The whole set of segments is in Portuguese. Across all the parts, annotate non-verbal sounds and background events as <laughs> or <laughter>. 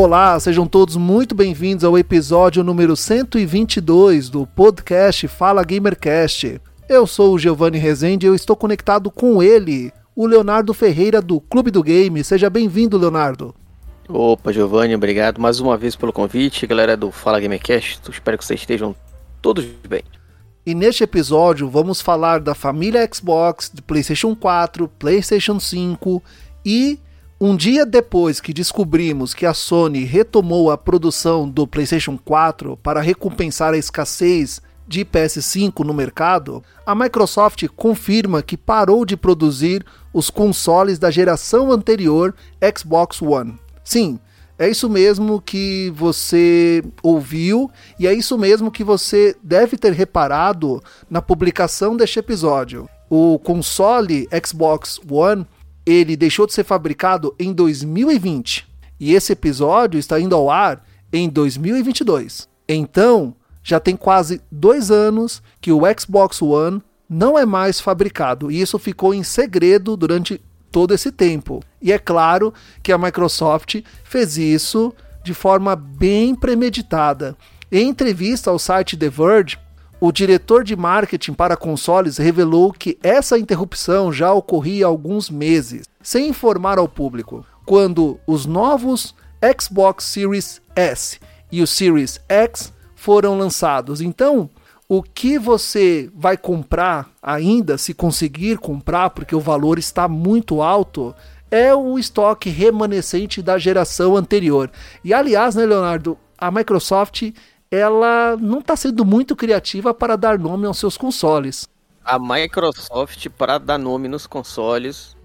Olá, sejam todos muito bem-vindos ao episódio número 122 do podcast Fala Gamercast. Eu sou o Giovanni Rezende e eu estou conectado com ele, o Leonardo Ferreira do Clube do Game. Seja bem-vindo, Leonardo. Opa, Giovanni, obrigado mais uma vez pelo convite, galera do Fala Gamercast. Espero que vocês estejam todos bem. E neste episódio vamos falar da família Xbox, de PlayStation 4, PlayStation 5 e um dia depois que descobrimos que a Sony retomou a produção do PlayStation 4 para recompensar a escassez de PS5 no mercado, a Microsoft confirma que parou de produzir os consoles da geração anterior Xbox One. Sim, é isso mesmo que você ouviu e é isso mesmo que você deve ter reparado na publicação deste episódio. O console Xbox One ele deixou de ser fabricado em 2020 e esse episódio está indo ao ar em 2022. Então, já tem quase dois anos que o Xbox One não é mais fabricado e isso ficou em segredo durante todo esse tempo. E é claro que a Microsoft fez isso de forma bem premeditada. Em entrevista ao site The Verge, o diretor de marketing para consoles revelou que essa interrupção já ocorria há alguns meses, sem informar ao público. Quando os novos Xbox Series S e o Series X foram lançados. Então, o que você vai comprar ainda, se conseguir comprar, porque o valor está muito alto, é o estoque remanescente da geração anterior. E aliás, né, Leonardo, a Microsoft ela não está sendo muito criativa para dar nome aos seus consoles. A Microsoft, para dar nome nos consoles.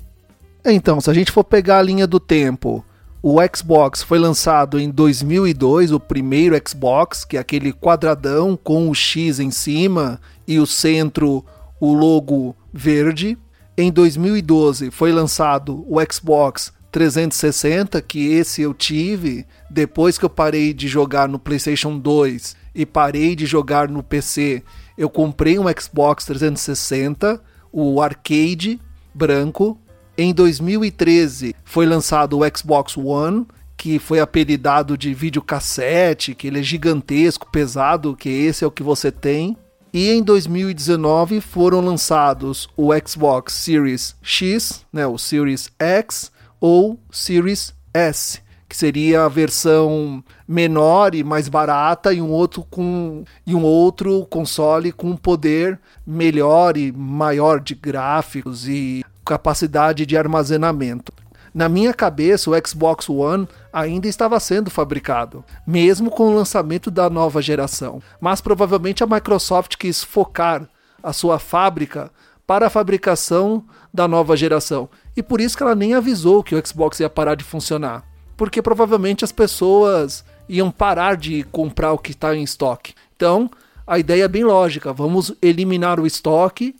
Então, se a gente for pegar a linha do tempo, o Xbox foi lançado em 2002, o primeiro Xbox, que é aquele quadradão com o X em cima e o centro, o logo verde. Em 2012 foi lançado o Xbox 360, que esse eu tive depois que eu parei de jogar no PlayStation 2 e parei de jogar no PC. Eu comprei um Xbox 360, o arcade branco. Em 2013 foi lançado o Xbox One, que foi apelidado de videocassete, que ele é gigantesco, pesado, que esse é o que você tem. E em 2019 foram lançados o Xbox Series X, né, o Series X, ou Series S, que seria a versão menor e mais barata e um outro com e um outro console com poder melhor e maior de gráficos e capacidade de armazenamento. Na minha cabeça, o Xbox One ainda estava sendo fabricado, mesmo com o lançamento da nova geração. Mas provavelmente a Microsoft quis focar a sua fábrica para a fabricação da nova geração. E por isso que ela nem avisou que o Xbox ia parar de funcionar. Porque provavelmente as pessoas iam parar de comprar o que está em estoque. Então, a ideia é bem lógica: vamos eliminar o estoque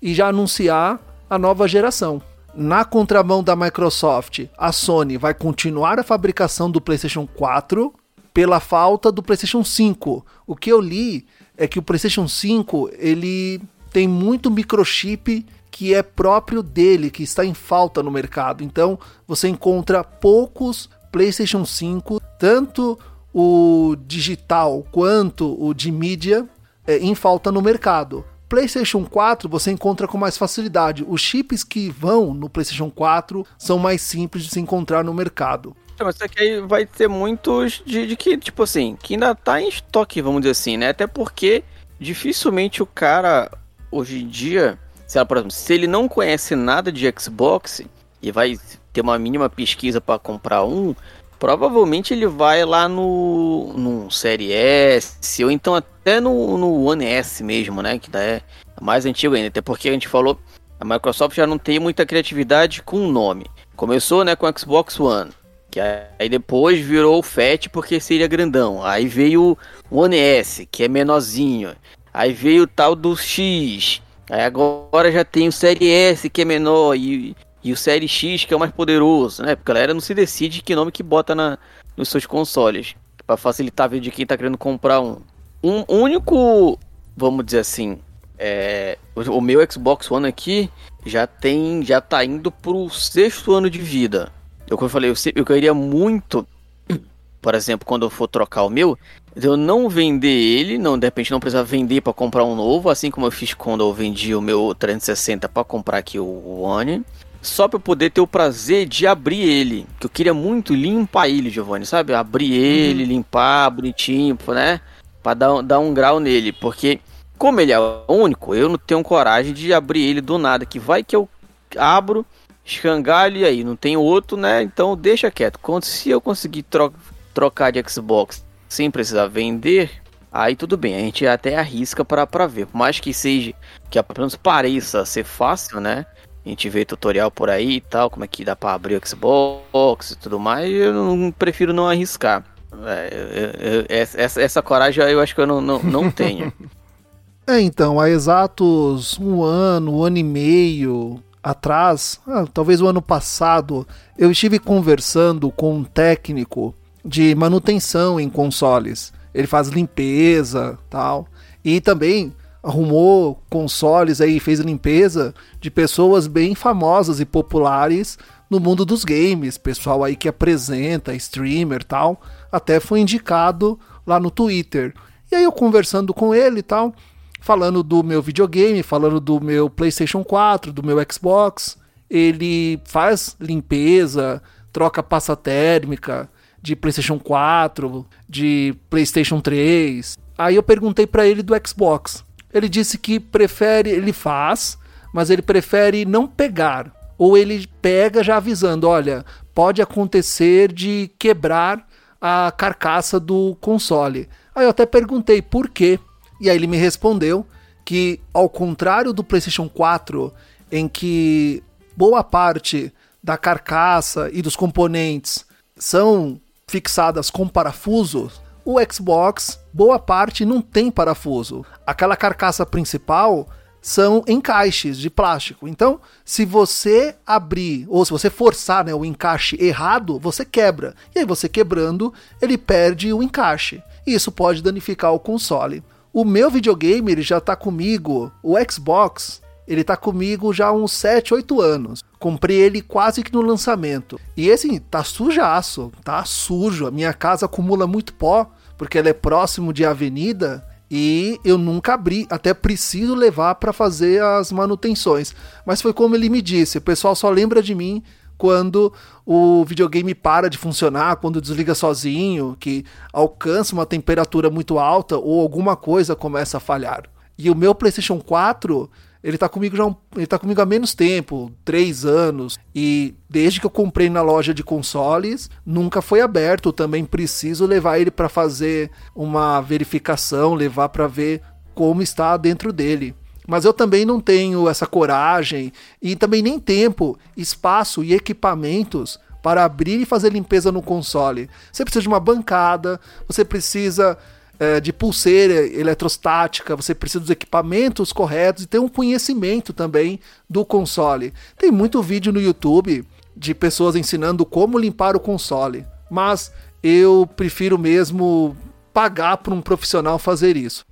e já anunciar a nova geração. Na contramão da Microsoft, a Sony vai continuar a fabricação do PlayStation 4 pela falta do PlayStation 5. O que eu li é que o PlayStation 5 ele tem muito microchip que é próprio dele, que está em falta no mercado. Então você encontra poucos PlayStation 5, tanto o digital quanto o de mídia, é, em falta no mercado. PlayStation 4 você encontra com mais facilidade. Os chips que vão no PlayStation 4 são mais simples de se encontrar no mercado. É, mas isso aqui vai ter muitos de, de, que, tipo assim, que ainda tá em estoque, vamos dizer assim, né? Até porque dificilmente o cara, hoje em dia, se, por exemplo, se ele não conhece nada de Xbox e vai ter uma mínima pesquisa para comprar um, provavelmente ele vai lá no, no Série S ou então até no, no One S mesmo, né? Que é, mais antigo ainda, até porque a gente falou, a Microsoft já não tem muita criatividade com o nome. Começou, né, com o Xbox One, que aí depois virou o Fat porque seria grandão. Aí veio o One S, que é menorzinho. Aí veio o tal do X. Aí agora já tem o Série S, que é menor, e, e o Série X, que é o mais poderoso, né? Porque a galera não se decide que nome que bota na, nos seus consoles. para facilitar a vida de quem tá querendo comprar um. Um único, vamos dizer assim, é, o meu Xbox One aqui já tem, já tá indo pro sexto ano de vida. Eu, como eu falei, eu, eu queria muito, por exemplo, quando eu for trocar o meu, eu não vender ele, não, de repente não precisar vender para comprar um novo, assim como eu fiz quando eu vendi o meu 360 para comprar aqui o One, só para poder ter o prazer de abrir ele, que eu queria muito limpar ele, Giovanni, sabe? Abrir ele, uhum. limpar bonitinho, né? Para dar, dar um grau nele, porque como ele é único, eu não tenho coragem de abrir ele do nada, que vai que eu abro, escangalho e aí não tem outro, né? Então deixa quieto. Quando se eu conseguir tro trocar de Xbox sem precisar vender, aí tudo bem, a gente até arrisca para ver. Por mais que seja, que apenas pareça ser fácil, né? A gente vê tutorial por aí e tal, como é que dá para abrir o Xbox e tudo mais, eu não, prefiro não arriscar. É, eu, eu, essa, essa coragem eu acho que eu não, não, não <laughs> tenho. É, então, há exatos um ano, um ano e meio atrás, ah, talvez o ano passado, eu estive conversando com um técnico de manutenção em consoles. Ele faz limpeza, tal, e também arrumou consoles aí, fez limpeza de pessoas bem famosas e populares no mundo dos games, pessoal aí que apresenta, streamer, tal, até foi indicado lá no Twitter. E aí eu conversando com ele e tal, falando do meu videogame, falando do meu PlayStation 4, do meu Xbox. Ele faz limpeza, troca pasta térmica de PlayStation 4, de PlayStation 3. Aí eu perguntei para ele do Xbox. Ele disse que prefere, ele faz, mas ele prefere não pegar. Ou ele pega já avisando: olha, pode acontecer de quebrar a carcaça do console. Aí eu até perguntei por quê. E aí ele me respondeu que, ao contrário do PlayStation 4, em que boa parte da carcaça e dos componentes são fixadas com parafusos, o Xbox, boa parte não tem parafuso. Aquela carcaça principal são encaixes de plástico. Então, se você abrir ou se você forçar né, o encaixe errado, você quebra. E aí você quebrando, ele perde o encaixe. E isso pode danificar o console. O meu videogame ele já tá comigo, o Xbox, ele tá comigo já há uns 7, 8 anos. Comprei ele quase que no lançamento. E esse tá sujaço, tá sujo. A minha casa acumula muito pó, porque ela é próximo de avenida e eu nunca abri, até preciso levar para fazer as manutenções. Mas foi como ele me disse, o pessoal só lembra de mim quando o videogame para de funcionar, quando desliga sozinho, que alcança uma temperatura muito alta ou alguma coisa começa a falhar. E o meu PlayStation 4, ele tá comigo já um, ele tá comigo há menos tempo, três anos, e desde que eu comprei na loja de consoles, nunca foi aberto. Também preciso levar ele para fazer uma verificação, levar para ver como está dentro dele. Mas eu também não tenho essa coragem e também nem tempo, espaço e equipamentos para abrir e fazer limpeza no console. Você precisa de uma bancada, você precisa é, de pulseira eletrostática, você precisa dos equipamentos corretos e ter um conhecimento também do console. Tem muito vídeo no YouTube de pessoas ensinando como limpar o console, mas eu prefiro mesmo pagar para um profissional fazer isso.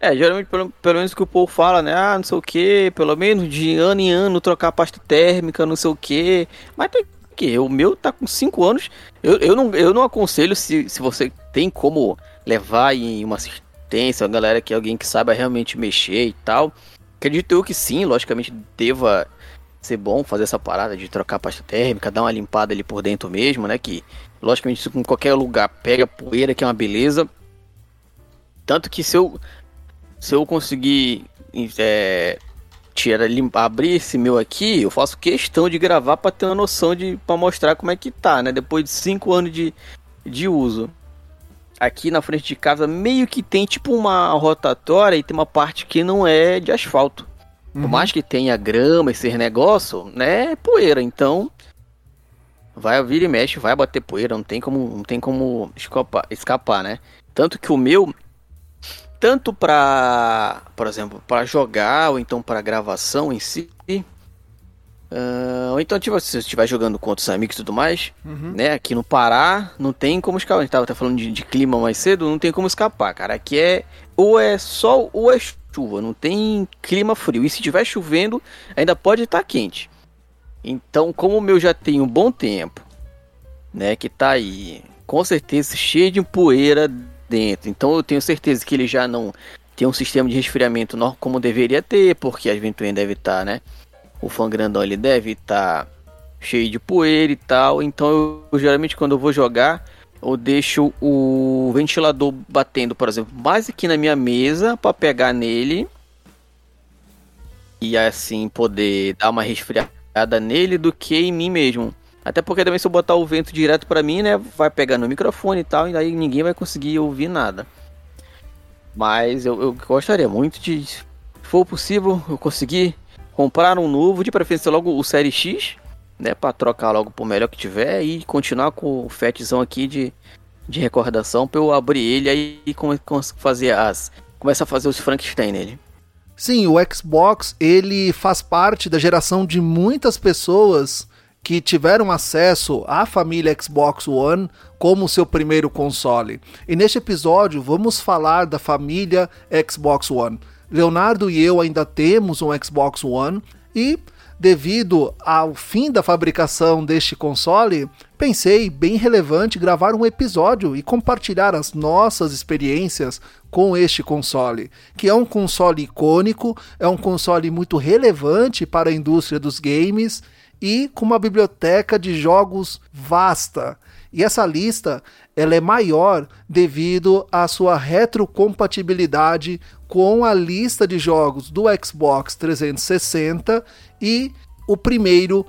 É, geralmente, pelo, pelo menos que o povo fala, né? Ah, não sei o que, pelo menos de ano em ano trocar pasta térmica, não sei o que. Mas tem que o meu tá com 5 anos. Eu, eu, não, eu não aconselho se, se você tem como levar em uma assistência, uma galera que alguém que saiba realmente mexer e tal. Acredito eu que sim, logicamente deva ser bom fazer essa parada de trocar pasta térmica, dar uma limpada ali por dentro mesmo, né? Que logicamente isso em qualquer lugar pega poeira, que é uma beleza. Tanto que se eu se eu conseguir é, tirar, limpar, abrir esse meu aqui, eu faço questão de gravar para ter uma noção de para mostrar como é que tá, né? Depois de cinco anos de, de uso. Aqui na frente de casa meio que tem tipo uma rotatória e tem uma parte que não é de asfalto. Por Uhum. mais que tenha grama, esse negócio, né, é poeira. Então, vai vir e mexe, vai bater poeira, não tem como, não tem como escapar, escapar, né? Tanto que o meu, tanto pra, por exemplo, pra jogar ou então pra gravação em si, ah, ou então tipo, se você estiver jogando com outros amigos e tudo mais, Uhum. né? Aqui no Pará não tem como escapar. A gente tava até falando de, de clima mais cedo, não tem como escapar, cara. Aqui é ou é sol ou é chuva, não tem clima frio. E se tiver chovendo, ainda pode estar quente. Então, como o meu já tem um bom tempo, né, que tá aí, com certeza cheio de poeira dentro. Então, eu tenho certeza que ele já não tem um sistema de resfriamento como deveria ter, porque a ventoinha deve estar, né? O fã grandão ele deve estar cheio de poeira e tal. Então eu, eu, geralmente quando eu vou jogar, eu deixo o ventilador batendo, por exemplo, mais aqui na minha mesa para pegar nele e assim poder dar uma resfriada nele do que em mim mesmo. Até porque também se eu botar o vento direto para mim, né, vai pegar no microfone e tal, e aí ninguém vai conseguir ouvir nada. Mas eu, eu gostaria muito de, se for possível, eu conseguir comprar um novo, de preferência logo o Série X, né, para trocar logo por melhor que tiver e continuar com o fetzão aqui de, de recordação para eu abrir ele aí e fazer as começar a fazer os Frankenstein nele. Sim, o Xbox ele faz parte da geração de muitas pessoas que tiveram acesso à família Xbox One como seu primeiro console. E neste episódio vamos falar da família Xbox One. Leonardo e eu ainda temos um Xbox One e devido ao fim da fabricação deste console, pensei bem relevante gravar um episódio e compartilhar as nossas experiências com este console, que é um console icônico, é um console muito relevante para a indústria dos games e com uma biblioteca de jogos vasta. E essa lista ela é maior devido à sua retrocompatibilidade com a lista de jogos do Xbox 360 e o primeiro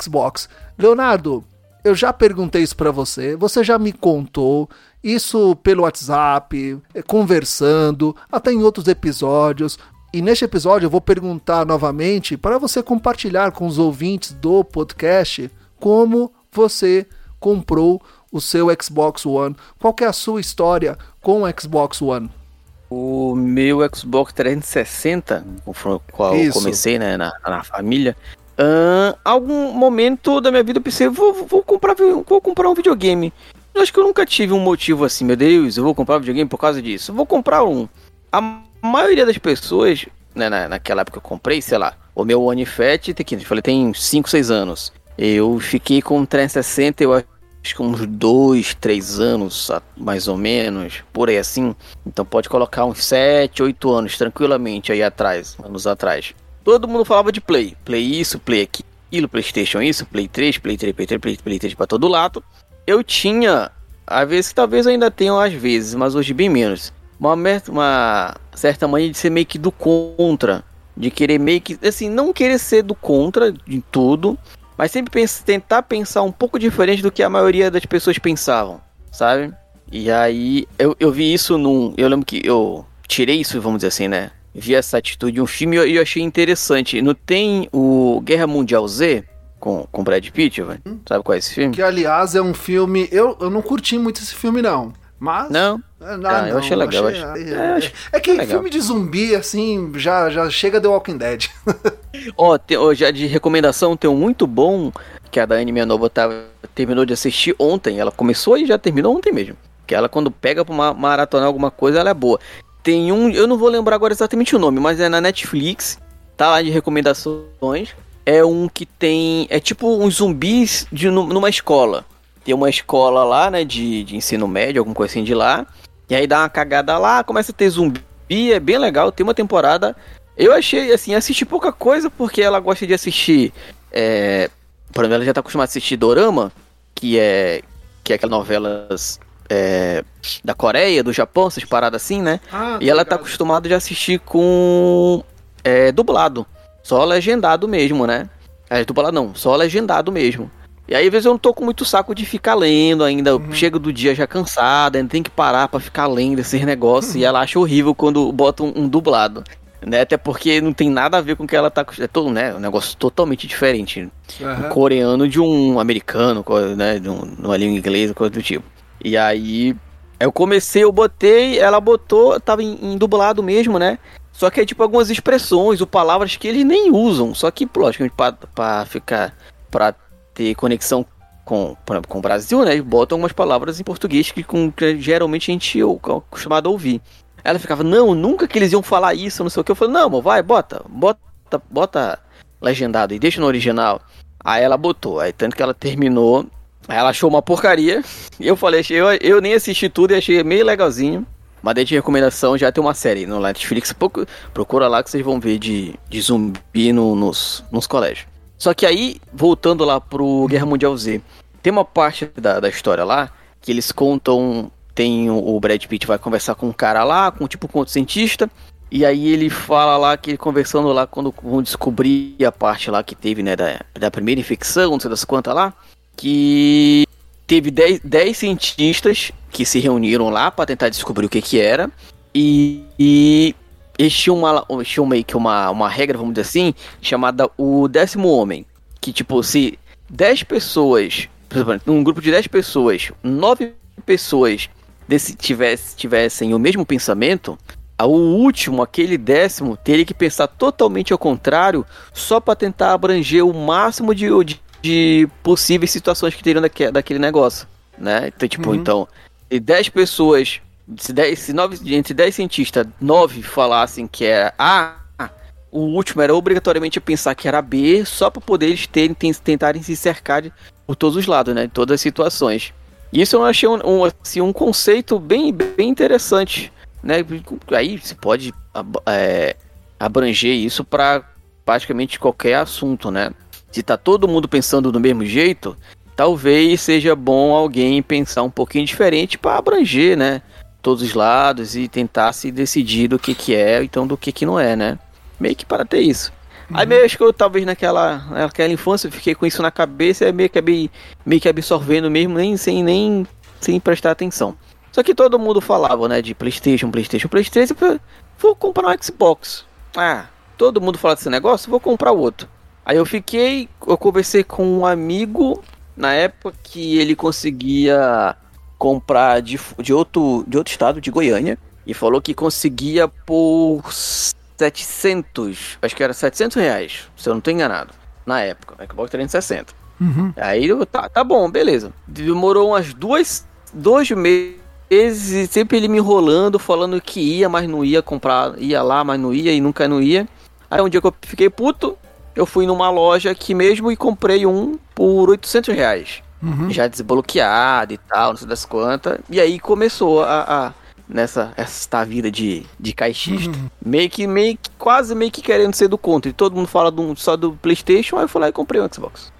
Xbox. Leonardo, eu já perguntei isso para você, você já me contou isso pelo WhatsApp, eh, conversando, até em outros episódios. E neste episódio eu vou perguntar novamente para você compartilhar com os ouvintes do podcast como você comprou o seu Xbox One. Qual é a sua história com o Xbox One? O meu Xbox 360, com o qual eu comecei né, na, na família, ahn, algum momento da minha vida eu pensei, vou, vou, comprar, vou comprar um videogame. Eu acho que eu nunca tive um motivo assim, meu Deus, eu vou comprar um videogame por causa disso. Eu vou comprar um. A maioria das pessoas, né, na, naquela época que eu comprei, sei lá, o meu One Fat tem que, eu falei, tem 5, 6 anos. Eu fiquei com o 360, eu acho que uns 2, 3 anos, mais ou menos, por aí assim. Então pode colocar uns 7, 8 anos tranquilamente aí atrás, anos atrás. Todo mundo falava de Play. Play isso, Play aquilo, Playstation isso, Play 3, Play 3, Play 3, Play, Play 3 pra todo lado. Eu tinha, às vezes que talvez ainda tenham às vezes, mas hoje bem menos. Uma, uma certa mania de ser meio que do contra. De querer meio que, assim, não querer ser do contra de tudo, mas sempre pens- tentar pensar um pouco diferente do que a maioria das pessoas pensavam, sabe? E aí eu, eu vi isso num. Eu lembro que eu tirei isso, vamos dizer assim, né? Vi essa atitude de um filme e eu, eu achei interessante. Não tem o Guerra Mundial Z com, com Brad Pitt, velho? Sabe qual é esse filme? Que aliás é um filme. Eu, eu não curti muito esse filme, não. Mas. Não? Ah, Ah, eu achei legal, achei- acho- é, é, acho é que legal. filme de zumbi, assim, já, já chega The Walking Dead. <laughs> Ó, tem- ó, já de recomendação tem um muito bom que a Dani, minha nova, tava, terminou de assistir ontem. Ela começou e já terminou ontem mesmo. Que ela, quando pega pra ma- maratonar alguma coisa, ela é boa. Tem um, eu não vou lembrar agora exatamente o nome, mas é na Netflix, tá lá de recomendações. É um que tem. É tipo uns zumbis de, nu- numa escola. Tem uma escola lá, né, de, de ensino médio, alguma coisa assim de lá. E aí dá uma cagada lá, começa a ter zumbi, é bem legal, tem uma temporada. Eu achei, assim, assisti pouca coisa porque ela gosta de assistir. É, por exemplo, ela já tá acostumada a assistir Dorama, que é. Que é aquelas novelas é, da Coreia, do Japão, essas paradas assim, né? Ah, E ela tá acostumada de assistir com é, dublado. Só legendado mesmo, né? É, dublado não, só legendado mesmo. E aí, às vezes, eu não tô com muito saco de ficar lendo ainda. Uhum. Chego do dia já cansada, ainda tem que parar para ficar lendo esses negócios. Uhum. E ela acha horrível quando bota um, um, dublado. Né? Até porque não tem nada a ver com o que ela tá. É todo, né? Um negócio totalmente diferente. Uhum. Um coreano de um americano, né? De um, numa língua inglesa, coisa do tipo. E aí. Eu comecei, eu botei, ela botou, tava em, em dublado mesmo, né? Só que é tipo algumas expressões ou palavras que eles nem usam. Só que, lógico, pra, pra ficar. pra ter conexão com, com o Brasil, né? Botam algumas palavras em português que, com, que geralmente a gente é acostumado a ouvir. Ela ficava, não, nunca que eles iam falar isso, não sei o que. Eu falei, não, amor, vai, bota, bota, bota legendado e deixa no original. Aí ela botou, aí tanto que ela terminou, aí ela achou uma porcaria. E <laughs> eu falei, eu, eu nem assisti tudo e achei meio legalzinho. Mas daí de recomendação já tem uma série no Netflix, procura lá que vocês vão ver de, de zumbi no, nos, nos colégios. Só que aí, voltando lá pro Guerra Mundial Z, tem uma parte da, da história lá que eles contam. Tem o, o Brad Pitt vai conversar com um cara lá, com tipo outro cientista. E aí ele fala lá que conversando lá quando vão descobrir a parte lá que teve, né, da, da primeira infecção, não sei das quantas lá, que teve 10 cientistas que se reuniram lá para tentar descobrir o que que era. E, e eles tinham, uma, tinham meio que uma, uma regra, vamos dizer assim, chamada o décimo homem. Que, tipo, se 10 pessoas, num grupo de 10 pessoas, 9 pessoas desse, tivesse, tivessem o mesmo pensamento, o último, aquele décimo, teria que pensar totalmente ao contrário, só para tentar abranger o máximo de, de, de, possíveis situações que teriam daquele, daquele negócio, né? Então, tipo, uhum. então, 10 pessoas se, dez, se nove, entre 10 cientistas, 9 falassem que era A, o último era obrigatoriamente pensar que era B, só para poder eles terem, tentarem se cercar de, por todos os lados, né? De todas as situações. Isso eu achei um, um, assim, um conceito bem, bem interessante, né? Aí se pode é, abranger isso para praticamente qualquer assunto, né? Se tá todo mundo pensando do mesmo jeito, talvez seja bom alguém pensar um pouquinho diferente para abranger, né? Todos os lados e tentar se decidir do que que é, então do que que não é, né? Meio que para ter isso. Uhum. Aí meio acho que eu talvez naquela, naquela infância eu fiquei com isso na cabeça e meio que, meio, meio que absorvendo mesmo, nem sem nem sem prestar atenção. Só que todo mundo falava, né, de PlayStation, PlayStation, PlayStation, vou comprar um Xbox. Ah, todo mundo fala desse negócio, vou comprar outro. Aí eu fiquei, eu conversei com um amigo na época que ele conseguia comprar de, de, outro, de outro estado, de Goiânia, e falou que conseguia por 700, acho que era 700 reais, se eu não estou enganado, na época, Xbox 360. Uhum. Aí eu, tá, tá bom, beleza. Demorou umas duas, dois meses, e sempre ele me enrolando, falando que ia, mas não ia comprar, ia lá, mas não ia, e nunca não ia. Aí um dia que eu fiquei puto, eu fui numa loja aqui mesmo e comprei um por 800 reais uhum. já desbloqueado e tal, não sei das quantas. E aí começou a, a nessa esta vida de, de caixista. Uhum. Meio que, meio que, quase meio que querendo ser do contra. E todo mundo fala do, só do Playstation, aí eu fui lá e comprei um Xbox.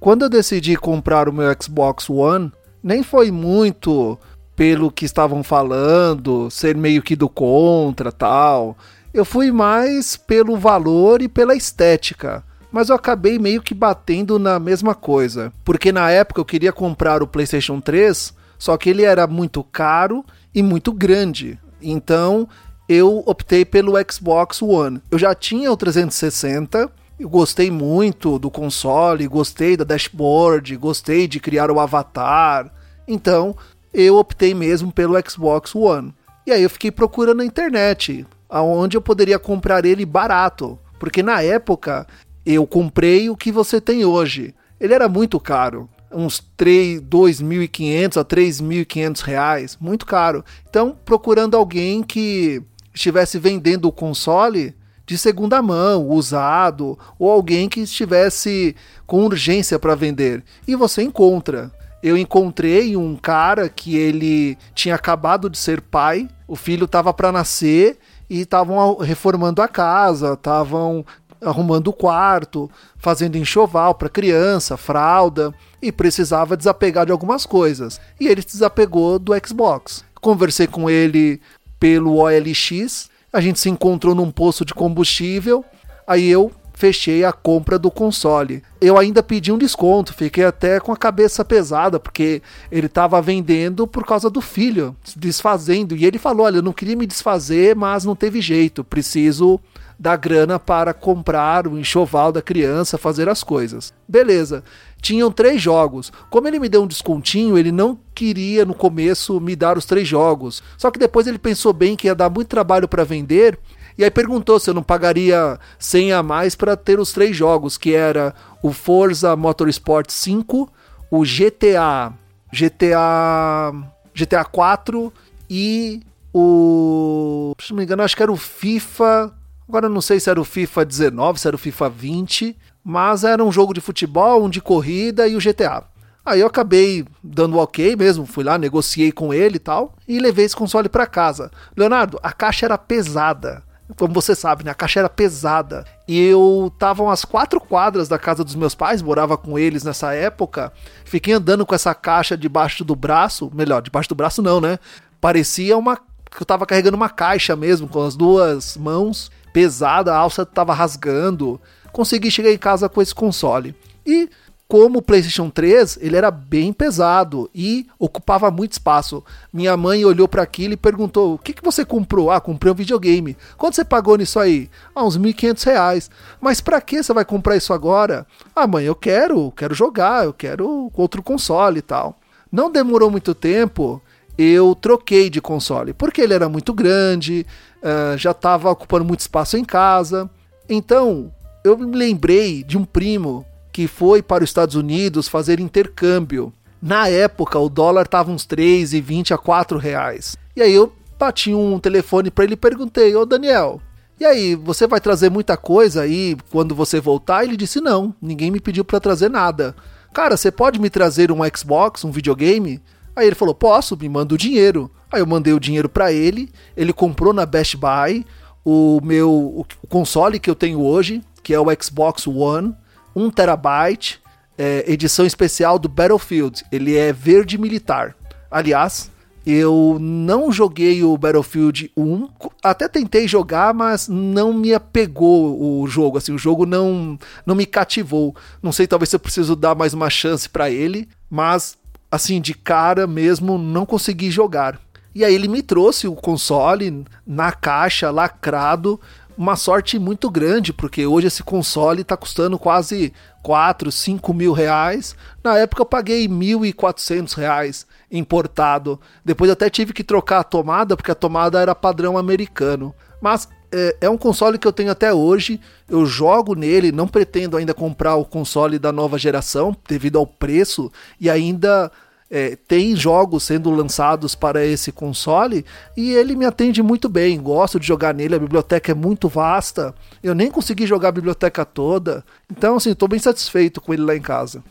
Quando eu decidi comprar o meu Xbox One, nem foi muito pelo que estavam falando, ser meio que do contra tal. Eu fui mais pelo valor e pela estética mas eu acabei meio que batendo na mesma coisa. Porque na época eu queria comprar o PlayStation 3, só que ele era muito caro e muito grande. Então eu optei pelo Xbox One. Eu já tinha o 360, eu gostei muito do console, gostei da dashboard, gostei de criar o avatar. Então eu optei mesmo pelo Xbox One. E aí eu fiquei procurando na internet aonde eu poderia comprar ele barato. Porque na época eu comprei o que você tem hoje. Ele era muito caro, uns 2.500 a 3.500 reais, muito caro. Então, procurando alguém que estivesse vendendo o console de segunda mão, usado, ou alguém que estivesse com urgência para vender. E você encontra. Eu encontrei um cara que ele tinha acabado de ser pai, o filho estava para nascer e estavam reformando a casa, estavam arrumando o quarto, fazendo enxoval para criança, fralda, e precisava desapegar de algumas coisas. E ele se desapegou do Xbox. Conversei com ele pelo OLX, a gente se encontrou num posto de combustível, aí eu fechei a compra do console. Eu ainda pedi um desconto, fiquei até com a cabeça pesada, porque ele estava vendendo por causa do filho, desfazendo. E ele falou: Olha, eu não queria me desfazer, mas não teve jeito, preciso da grana para comprar o enxoval da criança, fazer as coisas. Beleza. Tinham três jogos. Como ele me deu um descontinho, ele não queria no começo me dar os três jogos. Só que depois ele pensou bem que ia dar muito trabalho para vender. E aí perguntou se eu não pagaria 100 a mais para ter os três jogos, que era o Forza Motorsport 5, o GTA, GTA, GTA 4 e o, se não me engano, acho que era o FIFA Agora eu não sei se era o FIFA 19, se era o FIFA 20, mas era um jogo de futebol, um de corrida e o GTA. Aí eu acabei dando ok mesmo, fui lá, negociei com ele e tal, e levei esse console para casa. Leonardo, a caixa era pesada. Como você sabe, né? A caixa era pesada. E eu tava umas quatro quadras da casa dos meus pais, morava com eles nessa época. Fiquei andando com essa caixa debaixo do braço. Melhor, debaixo do braço não, né? Parecia uma. que eu tava carregando uma caixa mesmo, com as duas mãos pesada, a alça estava rasgando. Consegui chegar em casa com esse console. E como o PlayStation 3, ele era bem pesado e ocupava muito espaço. Minha mãe olhou para aquilo e perguntou: "O que, que você comprou?" "Ah, comprei um videogame." "Quanto você pagou nisso aí?" "Ah, uns 1.500 reais." "Mas para que você vai comprar isso agora?" "Ah, mãe, eu quero, quero jogar, eu quero outro console e tal." Não demorou muito tempo, eu troquei de console, porque ele era muito grande, uh, já estava ocupando muito espaço em casa. Então, eu me lembrei de um primo que foi para os Estados Unidos fazer intercâmbio. Na época, o dólar estava uns 3,20 a 4 reais. E aí eu bati um telefone para ele e perguntei: Ô Daniel, e aí, você vai trazer muita coisa aí quando você voltar? Ele disse: Não, ninguém me pediu para trazer nada. Cara, você pode me trazer um Xbox, um videogame? Aí ele falou: Posso, me manda o dinheiro. Aí eu mandei o dinheiro para ele, ele comprou na Best Buy o meu o console que eu tenho hoje, que é o Xbox One, 1 terabyte, é, edição especial do Battlefield. Ele é verde militar. Aliás, eu não joguei o Battlefield 1, até tentei jogar, mas não me apegou o jogo, assim, o jogo não não me cativou. Não sei, talvez eu preciso dar mais uma chance para ele, mas assim, de cara mesmo não consegui jogar. E aí ele me trouxe o console na caixa, lacrado, uma sorte muito grande, porque hoje esse console está custando quase 4, 5 mil reais. Na época eu paguei 1.400 reais importado. Depois até tive que trocar a tomada, porque a tomada era padrão americano. Mas é, é, um console que eu tenho até hoje. Eu jogo nele, não pretendo ainda comprar o console da nova geração, devido ao preço, e ainda é, tem jogos sendo lançados para esse console e ele me atende muito bem. Gosto de jogar nele, a biblioteca é muito vasta. Eu nem consegui jogar a biblioteca toda. Então, assim, estou bem satisfeito com ele lá em casa.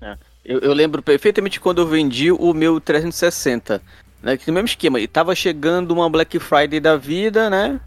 É, eu, eu, lembro perfeitamente quando eu vendi o meu 360. Né, no mesmo esquema, estava chegando uma Black Friday da vida, né?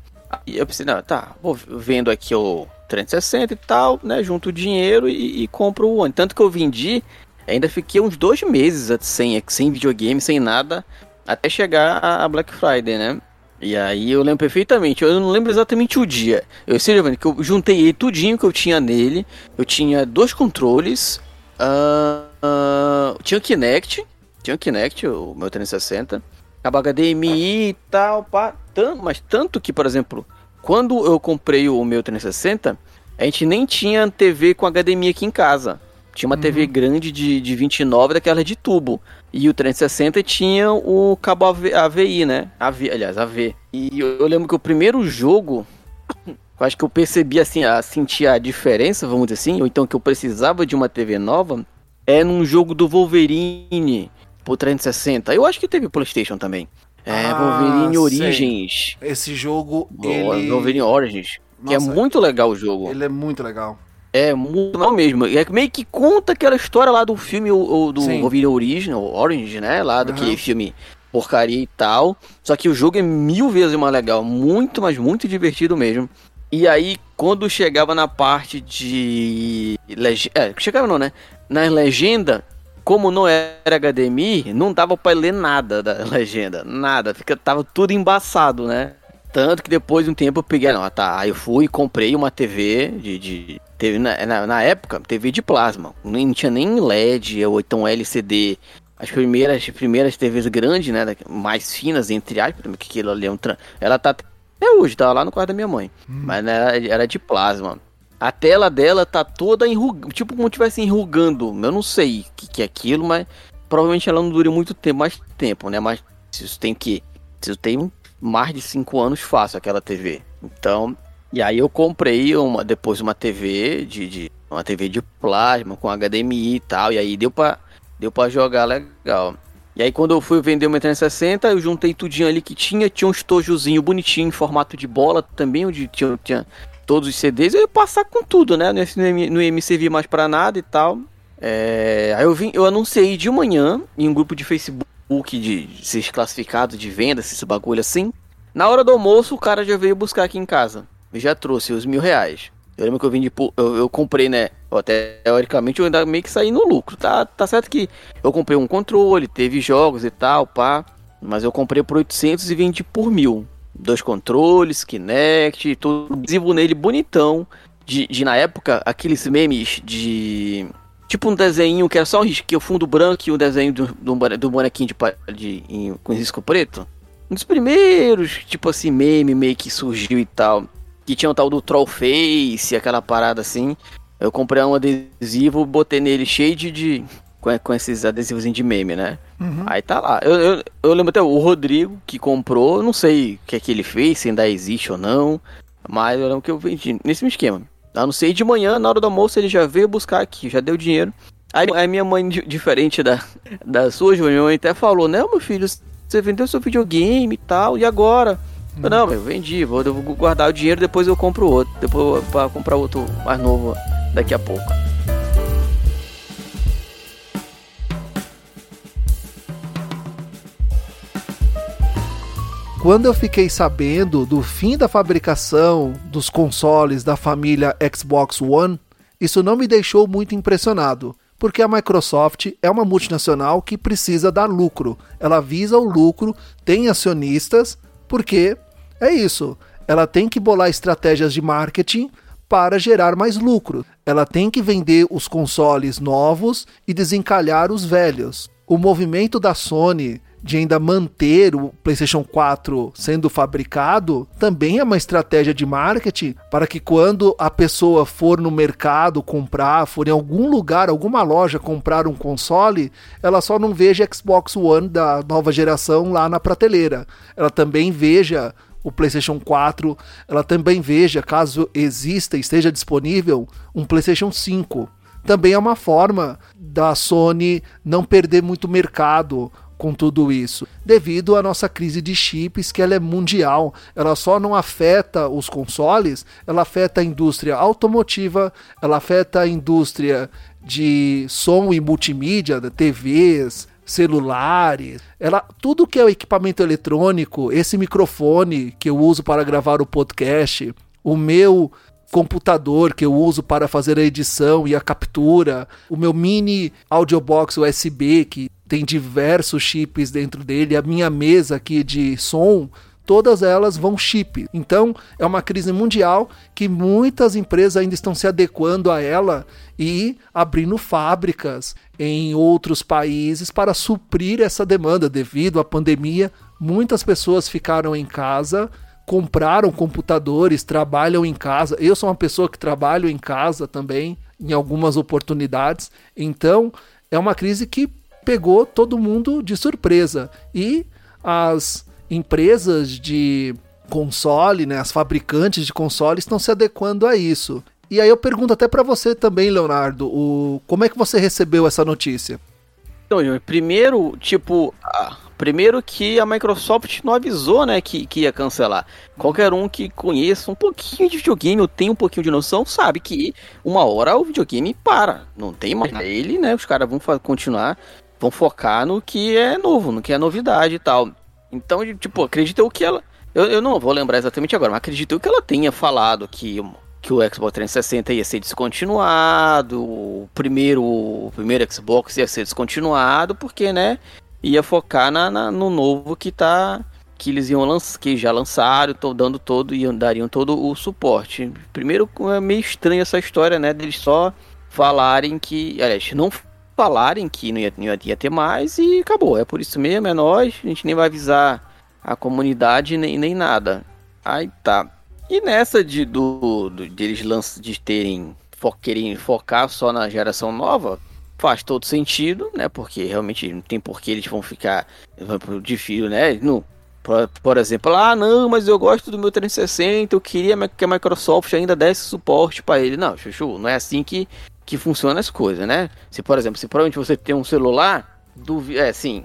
E eu pensei, não, tá, vou vendo aqui o 360 e tal, né? Junto o dinheiro e, e compro o One. Tanto que eu vendi Ainda fiquei uns dois meses sem, sem videogame, sem nada, até chegar a Black Friday, né? E aí eu lembro perfeitamente, eu não lembro exatamente o dia. Eu sei, Giovanni, que eu juntei ele tudinho que eu tinha nele. Eu tinha dois controles, uh, uh, tinha o Kinect, tinha o Kinect, o meu 360, a HDMI e tal, pá, tanto, mas tanto que, por exemplo, quando eu comprei o meu 360, a gente nem tinha TV com HDMI aqui em casa. Tinha uma uhum. TV grande de, de 29 daquela de tubo. E o 360 tinha o cabo AV, AVI, né? AV, aliás, AV. E eu, eu lembro que o primeiro jogo, <coughs> acho que eu percebi assim, a sentir a diferença, vamos dizer assim, ou então que eu precisava de uma TV nova, é num jogo do Wolverine pro 360. Eu acho que teve PlayStation também. É, ah, Wolverine sei. Origins. Esse jogo, ele... Wolverine Origins. Nossa, que é muito legal o jogo. Ele é muito legal. É, muito não mesmo. É meio que conta aquela história lá do filme o, do Wolverine Original, Orange, né? Lá do uhum. que filme porcaria e tal. Só que o jogo é mil vezes mais legal. Muito, mas muito divertido mesmo. E aí, quando chegava na parte de. Leg... É, chegava não, né? Na legenda, como não era HDMI, não dava pra ler nada da <laughs> legenda. Nada. Fica, tava tudo embaçado, né? Tanto que depois de um tempo eu peguei, não, tá, aí eu fui e comprei uma TV de, de teve na, na, na, época, TV de plasma, não tinha nem LED ou então LCD. As primeiras, as primeiras TVs grandes, né, mais finas entre aspas, que aquilo ali é um ela tá até hoje, tá lá no quarto da minha mãe, hum. mas era, era de plasma. A tela dela tá toda enrugando, tipo como tivesse enrugando. Eu não sei o que, que é aquilo, mas provavelmente ela não dure muito tempo, mais tempo, né? Mas isso tem que, isso tem mais de 5 anos fácil aquela TV. Então, e aí eu comprei uma depois uma TV de, de uma TV de plasma com HDMI e tal, e aí deu para deu para jogar legal. E aí quando eu fui vender uma 360, eu juntei tudinho ali que tinha, tinha um estojozinho bonitinho em formato de bola também, onde tinha, tinha todos os CDs, eu ia passar com tudo, né? Não ia me servir mais para nada e tal. É, aí eu vim, eu anunciei de manhã em um grupo de Facebook de esses classificados de venda, esse bagulho assim. Na hora do almoço, o cara já veio buscar aqui em casa. E já trouxe os mil reais. Eu lembro que eu vim de. Eu, eu comprei, né? Até teoricamente eu ainda meio que saí no lucro. Tá, tá certo que eu comprei um controle, teve jogos e tal, pá. Mas eu comprei por 800 e vendi por mil dois controles, Kinect, tudo adesivo nele bonitão. De, de, na época, aqueles memes de. Tipo um desenho que era só um risco, o fundo branco e o desenho do, do, do bonequinho de, de, com risco preto. Um dos primeiros, tipo assim, meme meio que surgiu e tal. Que tinha o tal do Troll Face, aquela parada assim. Eu comprei um adesivo, botei nele cheio de, de com, com esses adesivos de meme, né? Uhum. Aí tá lá. Eu, eu, eu, lembro até o Rodrigo que comprou, não sei o que é que ele fez, se ainda existe ou não, mas eu lembro que eu vendi nesse esquema. Eu não sei, de manhã, na hora do almoço, ele já veio buscar aqui, já deu dinheiro. Aí a minha mãe, diferente da, da sua, minha mãe até falou, né, meu filho, você vendeu seu videogame e tal, e agora? Uhum. Não, eu vendi, vou, eu vou guardar o dinheiro, depois eu compro outro, depois para comprar outro mais novo daqui a pouco. Quando eu fiquei sabendo do fim da fabricação dos consoles da família Xbox One, isso não me deixou muito impressionado, porque a Microsoft é uma multinacional que precisa dar lucro. Ela visa o lucro, tem acionistas, porque é isso. Ela tem que bolar estratégias de marketing para gerar mais lucro. Ela tem que vender os consoles novos e desencalhar os velhos. O movimento da Sony de ainda manter o PlayStation 4 sendo fabricado, também é uma estratégia de marketing para que quando a pessoa for no mercado comprar, for em algum lugar, alguma loja comprar um console, ela só não veja Xbox One da nova geração lá na prateleira. Ela também veja o PlayStation 4, ela também veja, caso exista e esteja disponível, um PlayStation 5. Também é uma forma da Sony não perder muito mercado com tudo isso? Devido à nossa crise de chips, que ela é mundial. Ela só não afeta os consoles, ela afeta a indústria automotiva, ela afeta a indústria de som e multimídia, TVs, celulares, ela tudo que é equipamento eletrônico, esse microfone que eu uso para gravar o podcast, o meu computador que eu uso para fazer a edição e a captura, o meu mini audiobox USB que tem diversos chips dentro dele, a minha mesa aqui de som, todas elas vão chip. Então, é uma crise mundial que muitas empresas ainda estão se adequando a ela e abrindo fábricas em outros países para suprir essa demanda devido à pandemia. Muitas pessoas ficaram em casa, compraram computadores, trabalham em casa. Eu sou uma pessoa que trabalho em casa também em algumas oportunidades. Então, é uma crise que pegou todo mundo de surpresa. E as empresas de console, né, as fabricantes de console estão se adequando a isso. E aí eu pergunto até para você também, Leonardo, o, como é que você recebeu essa notícia? Então, primeiro, tipo, primeiro que a Microsoft não avisou, né, que, que ia cancelar. Qualquer um que conheça um pouquinho de videogame ou tem um pouquinho de noção sabe que uma hora o videogame para, não tem mais. Ele, né, os caras vão continuar vão focar no que é novo, no que é novidade e tal. Então, tipo, acredito que ela. Eu, eu não vou lembrar exatamente agora, mas acredito que ela tenha falado que, que o Xbox 360 ia ser descontinuado, o primeiro, o primeiro Xbox ia ser descontinuado, porque, né, ia focar na, na no novo que tá que eles iam lançar, que já lançaram, tô dando todo e dariam todo o suporte. Primeiro é meio estranho essa história, né, deles só falarem que, aliás, não falarem que não ia, não ia ter mais e acabou. É por isso mesmo, é nós, a gente nem vai avisar a comunidade nem, nem nada. Aí tá. E nessa de, do, do, de eles lanç, de terem fo, querem focar só na geração nova, faz todo sentido, né? Porque realmente não tem por que eles vão ficar difícil, né? No, por, por, exemplo, ah, não, mas eu gosto do meu 360, eu queria que a Microsoft ainda desse suporte para ele. Não, Chuchu, não é assim que, que funciona as coisas, né? Se, por exemplo, se provavelmente você tem um celular, duvido, é, sim,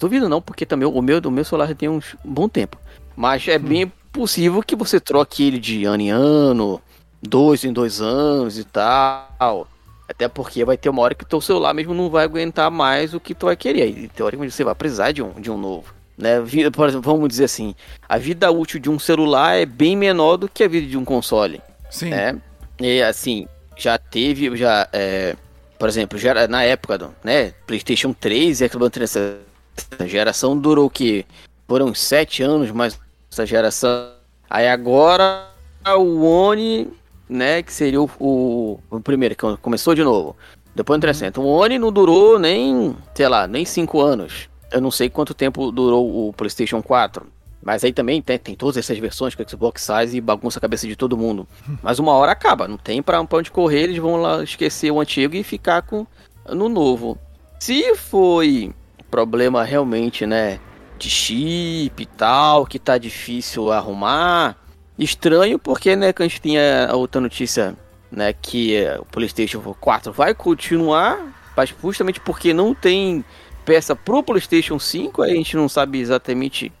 duvido não, porque também o meu, o meu celular já tem um bom tempo. Mas é hum. bem possível que você troque ele de ano em ano, dois em dois anos e tal. Até porque vai ter uma hora que o teu celular mesmo não vai aguentar mais o que tu vai querer. E teoricamente você vai precisar de um, de um novo. Né? Por exemplo, vamos dizer assim, a vida útil de um celular é bem menor do que a vida de um console. Sim. Né? E assim, já teve, já, é, por exemplo, já, na época do né, PlayStation 3 e Xbox 360, a geração durou o que? Foram sete anos mais essa geração. Aí agora o Oni né? Que seria o, o, o primeiro, que começou de novo. Depois o 300. O Oni não durou nem, sei lá, nem 5 anos. Eu não sei quanto tempo durou o PlayStation 4. Mas aí também tem, tem todas essas versões o Xbox sai e bagunça a cabeça de todo mundo. Mas uma hora acaba, não tem pra, pra onde correr, eles vão lá esquecer o antigo e ficar com no novo. Se foi problema realmente, né, de chip e tal, que tá difícil arrumar, Estranho porque, né, que a gente tinha a outra notícia, né, que o PlayStation 4 vai continuar, mas justamente porque não tem peça pro PlayStation 5, a gente não sabe exatamente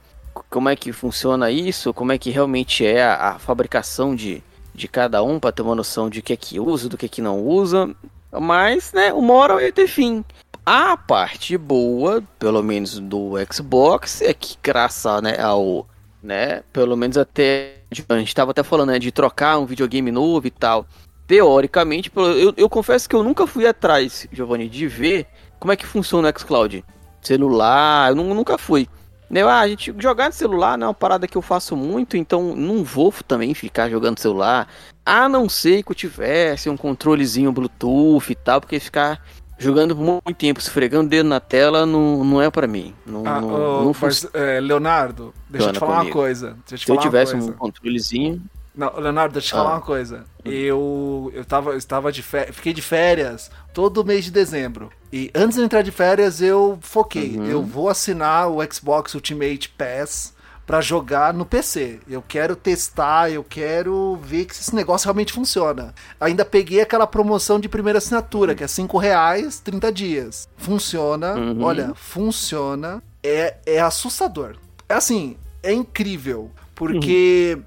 como é que funciona isso, como é que realmente é a, a fabricação de, de cada um, para ter uma noção de que é que usa, do que é que não usa. Mas, né, uma hora vai ter fim. A parte boa, pelo menos do Xbox, é que graças né, ao, né, pelo menos até a gente estava até falando, né, de trocar um videogame novo e tal. Teoricamente, eu, eu confesso que eu nunca fui atrás, Giovanni, de ver como é que funciona o xCloud. Celular, eu nunca fui. Né, ah, a gente jogar no celular não é uma parada que eu faço muito, então não vou também ficar jogando celular. A não ser que eu tivesse um controlezinho Bluetooth e tal, porque ficar jogando muito tempo, esfregando o dedo na tela, não, não é para mim. Não, ah, não, não mas, é, Leonardo, deixa eu te falar comigo. uma coisa. Eu Se eu tivesse um controlezinho. Não, Leonardo, deixa eu te ah. falar uma coisa. Eu, eu, tava, eu estava de férias, fiquei de férias todo mês de dezembro. E antes de entrar de férias, eu foquei. Uhum. Eu vou assinar o Xbox Ultimate Pass para jogar no PC. Eu quero testar, eu quero ver que esse negócio realmente funciona. Ainda peguei aquela promoção de primeira assinatura, que é 5 reais, 30 dias. Funciona, uhum. olha, funciona. É, é assustador. É assim, é incrível. Porque.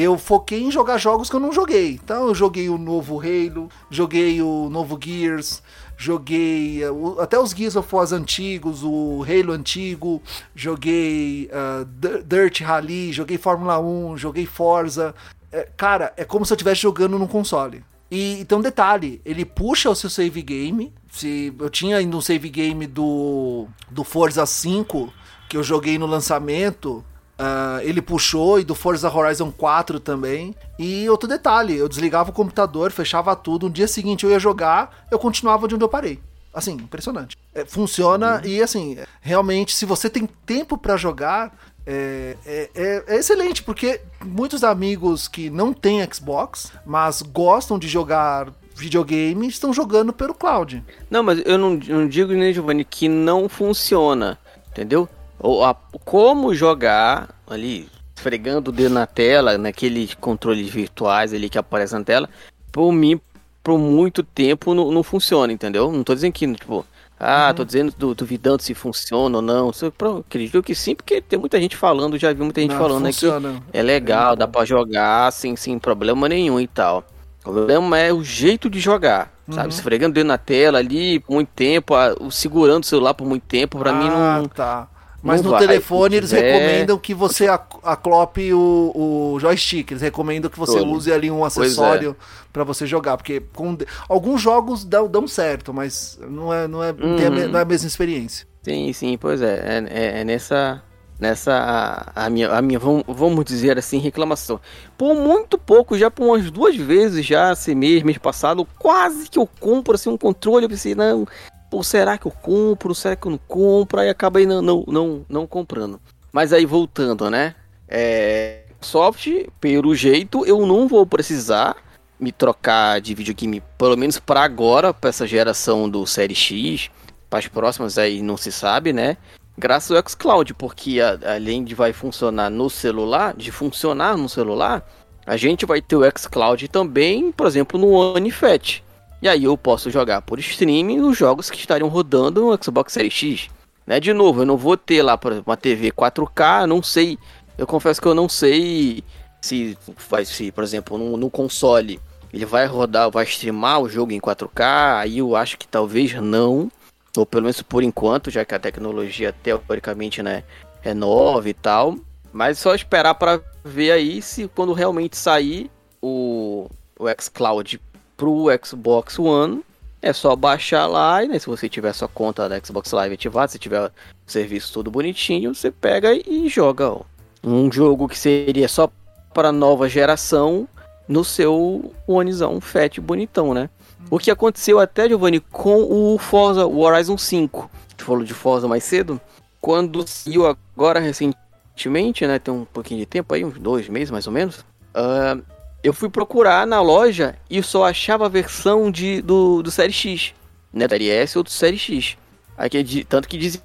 Eu foquei em jogar jogos que eu não joguei. Então eu joguei o novo Halo, joguei o novo Gears, joguei uh, até os Gears of War antigos, o Halo antigo, joguei uh, Dirt Rally, joguei Fórmula 1, joguei Forza. É, cara, é como se eu estivesse jogando num console. E então, detalhe, ele puxa o seu save game. Se eu tinha ainda um save game do, do Forza 5 que eu joguei no lançamento, Uh, ele puxou e do Forza Horizon 4 também. E outro detalhe, eu desligava o computador, fechava tudo. No dia seguinte eu ia jogar, eu continuava de onde eu parei. Assim, impressionante. É, funciona uhum. e assim, realmente, se você tem tempo para jogar, é, é, é, é, excelente, porque muitos amigos que não têm Xbox, mas gostam de jogar videogame, estão jogando pelo cloud. Não, mas eu não, não digo, né, Giovanni, que não funciona, entendeu? Ou a, como jogar ali, esfregando o dedo na tela, naqueles controles virtuais ali que aparecem na tela, por mim, por muito tempo não, não funciona, entendeu? Não tô dizendo que, tipo, ah, uhum. tô dizendo, do, duvidando se funciona ou não. Eu acredito que sim, porque tem muita gente falando, já vi muita gente não, falando funciona. né, que é legal, é dá para jogar sem, sem problema nenhum e tal. O problema é o jeito de jogar, uhum. sabe? Esfregando o dedo na tela ali por muito tempo, a, o, segurando o celular por muito tempo, para ah, mim não. Tá. Mas no vai, telefone eles recomendam que você aclope o, o joystick. Eles recomendam que você Todo. use ali um acessório é. para você jogar. Porque com, alguns jogos dão, dão certo, mas não é, não, é, uhum. a, não é a mesma experiência. Sim, sim, pois é. É, é, é nessa, nessa a, a minha, a minha vamos, vamos dizer assim, reclamação. Por muito pouco, já por umas duas vezes, já esse mês, mês passado, quase que eu compro assim, um controle. Eu pensei, não, pô, será que eu compro? Será que eu não compro? Aí acabei não, não, não, não comprando. Mas aí voltando, né? É, soft, pelo jeito, eu não vou precisar me trocar de videogame, pelo menos para agora, para essa geração do Série X. Para as próximas aí não se sabe, né? graças ao xCloud, porque a, além de vai funcionar no celular, de funcionar no celular, a gente vai ter o xCloud também, por exemplo, no One Fat. E aí eu posso jogar por streaming os jogos que estariam rodando no Xbox Series X. Né? De novo, eu não vou ter lá uma TV 4K, não sei. Eu confesso que eu não sei se se, por exemplo, no, no console ele vai rodar, vai streamar o jogo em 4K. Aí eu acho que talvez não ou pelo menos por enquanto, já que a tecnologia teoricamente né, é nova e tal. Mas só esperar para ver aí se quando realmente sair o, o xCloud pro Xbox One, é só baixar lá e né, se você tiver sua conta da Xbox Live ativada, se tiver o serviço todo bonitinho, você pega e joga ó, um jogo que seria só para nova geração no seu Onezão Fat bonitão, né? O que aconteceu até, Giovanni, com o Forza Horizon 5. A gente falou de Forza mais cedo. Quando saiu agora recentemente, né? Tem um pouquinho de tempo aí, uns dois meses mais ou menos. Uh, eu fui procurar na loja e só achava a versão de, do, do Série X. Né, da ou do Série X. Aí, que, tanto que dizia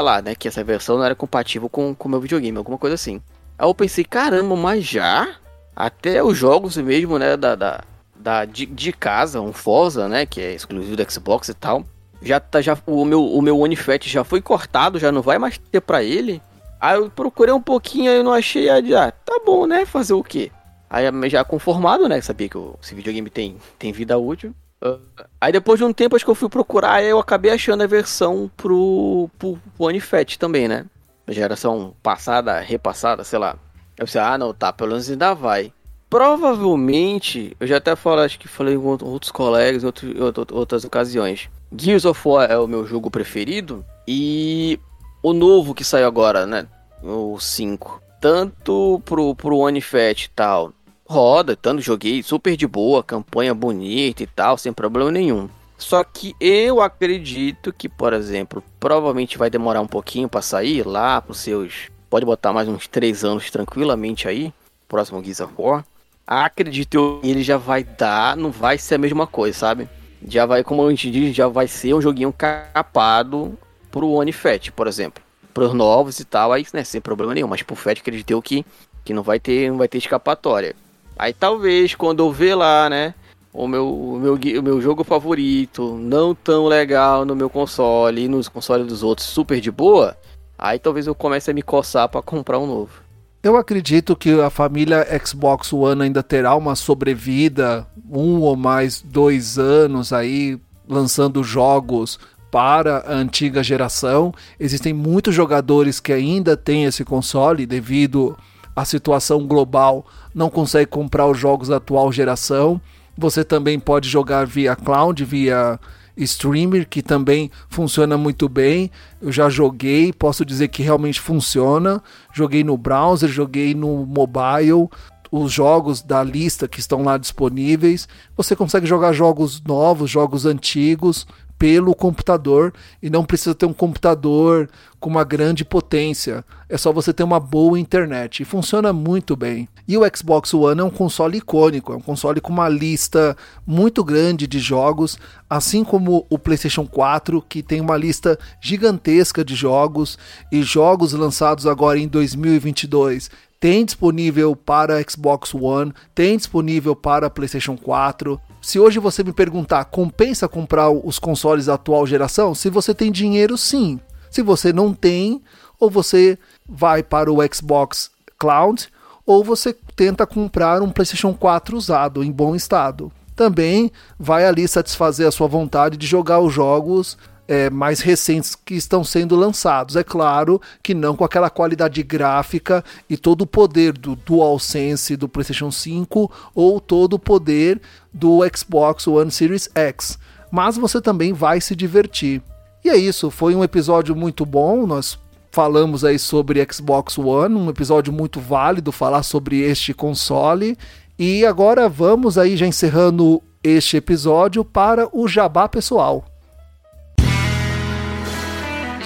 lá, né? Que essa versão não era compatível com o meu videogame, alguma coisa assim. Aí eu pensei, caramba, mas já? Até os jogos mesmo, né? Da, da, da, de, de casa, um Forza, né? Que é exclusivo do Xbox e tal. Já tá, já, o meu, o meu One Fat já foi cortado, já não vai mais ter pra ele. Aí eu procurei um pouquinho, eu não achei, ah, tá bom, né? Fazer o quê? Aí já conformado, né? Sabia que esse videogame tem, tem vida útil. Uh, aí depois de um tempo, acho que eu fui procurar, eu acabei achando a versão pro, pro One Fat também, né? Geração passada, repassada, sei lá. Eu pensei, ah, não, tá, pelo menos ainda vai. Provavelmente, eu já até falei, acho que falei com outros colegas em outro, outras ocasiões. Gears of War é o meu jogo preferido e o novo que saiu agora, né? O 5. Tanto pro, pro One e tal, roda, tanto joguei super de boa, campanha bonita e tal, sem problema nenhum. Só que eu acredito que, por exemplo, provavelmente vai demorar um pouquinho para sair lá pros seus. Pode botar mais uns 3 anos tranquilamente aí, próximo Gears of War acredito eu, ele já vai dar, não vai ser a mesma coisa, sabe? Já vai, como a gente diz, já vai ser um joguinho capado pro One Fat, por exemplo. Pros novos e tal, aí, né, sem problema nenhum. Mas pro Fat acredito que, que não vai ter, não vai ter escapatória. Aí talvez quando eu ver lá, né, o meu, o meu, o meu jogo favorito, não tão legal no meu console e nos consoles dos outros, super de boa, aí talvez eu comece a me coçar para comprar um novo. Eu acredito que a família Xbox One ainda terá uma sobrevida, um ou mais dois anos aí, lançando jogos para a antiga geração. Existem muitos jogadores que ainda têm esse console devido à situação global, não conseguem comprar os jogos da atual geração. Você também pode jogar via cloud, via streamer que também funciona muito bem. Eu já joguei, posso dizer que realmente funciona. Joguei no browser, joguei no mobile. Os jogos da lista que estão lá disponíveis. Você consegue jogar jogos novos, jogos antigos pelo computador e não precisa ter um computador com uma grande potência. É só você ter uma boa internet e funciona muito bem. E o Xbox One é um console icônico, é um console com uma lista muito grande de jogos, assim como o PlayStation 4, que tem uma lista gigantesca de jogos e jogos lançados agora em 2022 tem disponível para Xbox One, tem disponível para PlayStation 4. Se hoje você me perguntar, compensa comprar os consoles da atual geração? Se você tem dinheiro, sim. Se você não tem, ou você vai para o Xbox Cloud, ou você tenta comprar um PlayStation 4 usado em bom estado. Também vai ali satisfazer a sua vontade de jogar os jogos é, mais recentes que estão sendo lançados. É claro que não com aquela qualidade gráfica e todo o poder do DualSense do PlayStation 5 ou todo o poder do Xbox One Series X. Mas você também vai se divertir. E é isso, foi um episódio muito bom. Nós falamos aí sobre Xbox One, um episódio muito válido falar sobre este console. E agora vamos aí já encerrando este episódio para o jabá pessoal.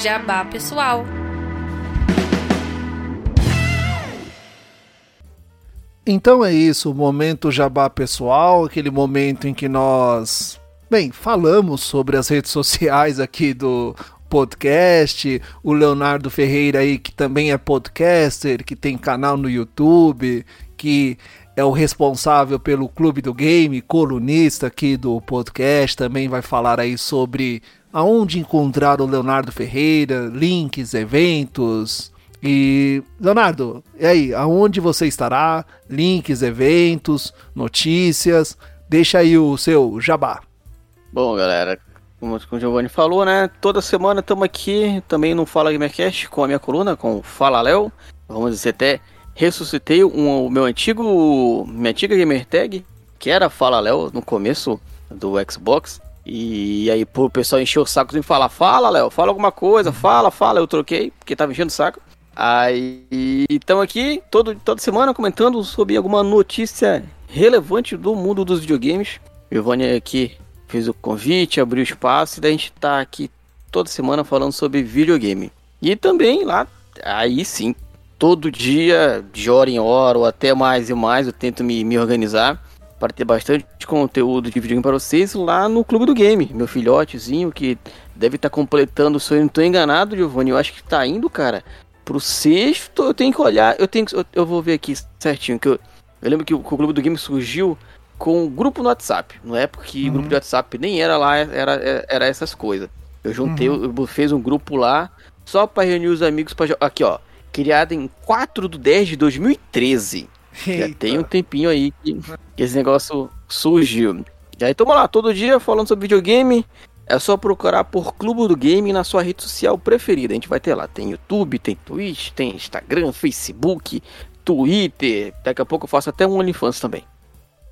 Jabá pessoal. Então é isso, o momento jabá pessoal, aquele momento em que nós, bem, falamos sobre as redes sociais aqui do podcast, o Leonardo Ferreira aí que também é podcaster, que tem canal no YouTube, que é o responsável pelo Clube do Game, colunista aqui do podcast, também vai falar aí sobre aonde encontrar o Leonardo Ferreira, links, eventos, e, Leonardo, e aí, aonde você estará? Links, eventos, notícias? Deixa aí o seu jabá. Bom, galera, como, o Giovanni falou, né? Toda semana estamos aqui também no Fala Gamercast com a minha coluna, com o Fala Léo. Vamos dizer, até ressuscitei um, o meu antigo. Minha antiga gamer tag, que era Fala Léo no começo do Xbox. E aí, pô, o pessoal encheu o saco de falar: Fala, Léo, fala alguma coisa, fala, fala. Eu troquei, porque tava enchendo o saco. Aí estamos aqui todo, toda semana comentando sobre alguma notícia relevante do mundo dos videogames. Giovanni aqui fez o convite, abriu espaço e daí a gente tá aqui toda semana falando sobre videogame. E também lá, aí sim, todo dia, de hora em hora ou até mais e mais, eu tento me, me organizar para ter bastante conteúdo de videogame para vocês lá no Clube do Game. Meu filhotezinho que deve estar tá completando, se eu não estou enganado, Giovanni, eu acho que está indo, cara, pro sexto, eu tenho que olhar, eu tenho que, eu, eu vou ver aqui certinho, que eu, eu lembro que o, que o Clube do Game surgiu com um grupo no WhatsApp, não é porque uhum. grupo de WhatsApp nem era lá, era, era essas coisas. Eu juntei, uhum. eu fiz um grupo lá, só para reunir os amigos para Aqui, ó, criado em 4 de 10 de 2013. Eita. Já tem um tempinho aí que, que esse negócio surgiu. E aí, tamo lá, todo dia falando sobre videogame, é só procurar por Clube do Game na sua rede social preferida. A gente vai ter lá. Tem YouTube, tem Twitch, tem Instagram, Facebook, Twitter. Daqui a pouco eu faço até um OnlyFans também.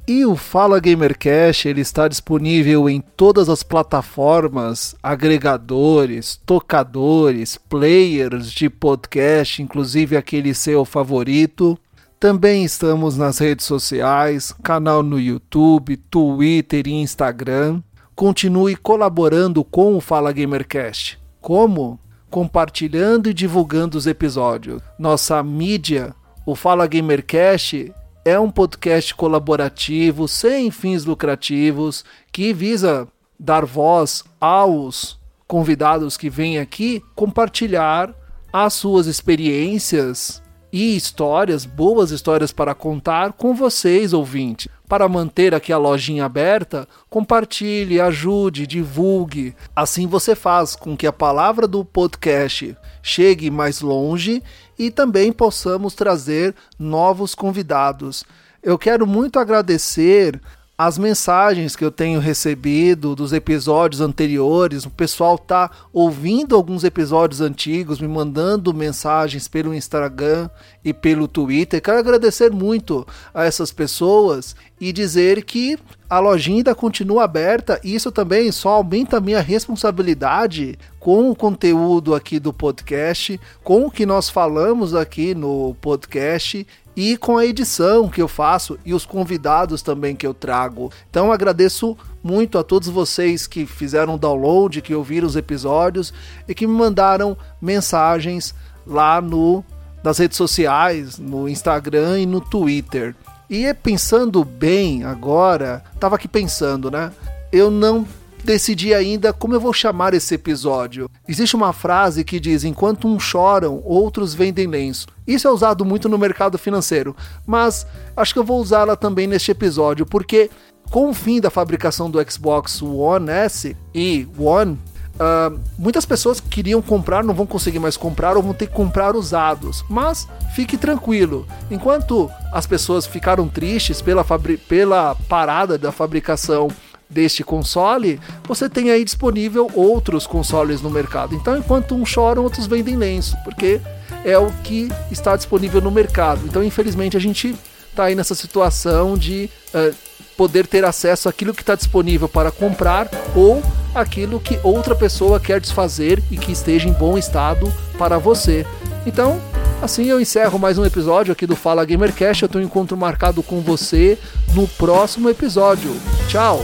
E o Fala Gamercast ele está disponível em todas as plataformas, agregadores, tocadores, players de podcast, inclusive aquele seu favorito. Também estamos nas redes sociais, canal no YouTube, Twitter e Instagram continue colaborando com o Fala Gamercast. Como? Compartilhando e divulgando os episódios. Nossa mídia, o Fala Gamercast, é um podcast colaborativo sem fins lucrativos que visa dar voz aos convidados que vêm aqui compartilhar as suas experiências e histórias, boas histórias para contar com vocês, ouvintes. Para manter aqui a lojinha aberta, compartilhe, ajude, divulgue. Assim você faz com que a palavra do podcast chegue mais longe e também possamos trazer novos convidados. Eu quero muito agradecer as mensagens que eu tenho recebido dos episódios anteriores, o pessoal tá ouvindo alguns episódios antigos, me mandando mensagens pelo Instagram e pelo Twitter. Quero agradecer muito a essas pessoas e dizer que a lojinha ainda continua aberta. E isso também só aumenta a minha responsabilidade com o conteúdo aqui do podcast, com o que nós falamos aqui no podcast e com a edição que eu faço e os convidados também que eu trago. Então agradeço muito a todos vocês que fizeram o download, que ouviram os episódios e que me mandaram mensagens lá no nas redes sociais, no Instagram e no Twitter. E pensando bem agora, tava aqui pensando, né? Eu não decidi ainda como eu vou chamar esse episódio. Existe uma frase que diz: enquanto uns choram, outros vendem lenço. Isso é usado muito no mercado financeiro, mas acho que eu vou usá-la também neste episódio, porque com o fim da fabricação do Xbox One S e One, Uh, muitas pessoas que queriam comprar não vão conseguir mais comprar ou vão ter que comprar usados. Mas fique tranquilo, enquanto as pessoas ficaram tristes pela, pela parada da fabricação deste console, você tem aí disponível outros consoles no mercado. Então, enquanto uns choram, outros vendem lenço, porque é o que está disponível no mercado. Então, infelizmente, a gente está aí nessa situação de uh, poder ter acesso àquilo que está disponível para comprar ou aquilo que outra pessoa quer desfazer e que esteja em bom estado para você. Então, assim eu encerro mais um episódio aqui do Fala Gamercast. Eu tenho um encontro marcado com você no próximo episódio. Tchau!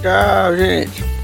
Tchau, gente!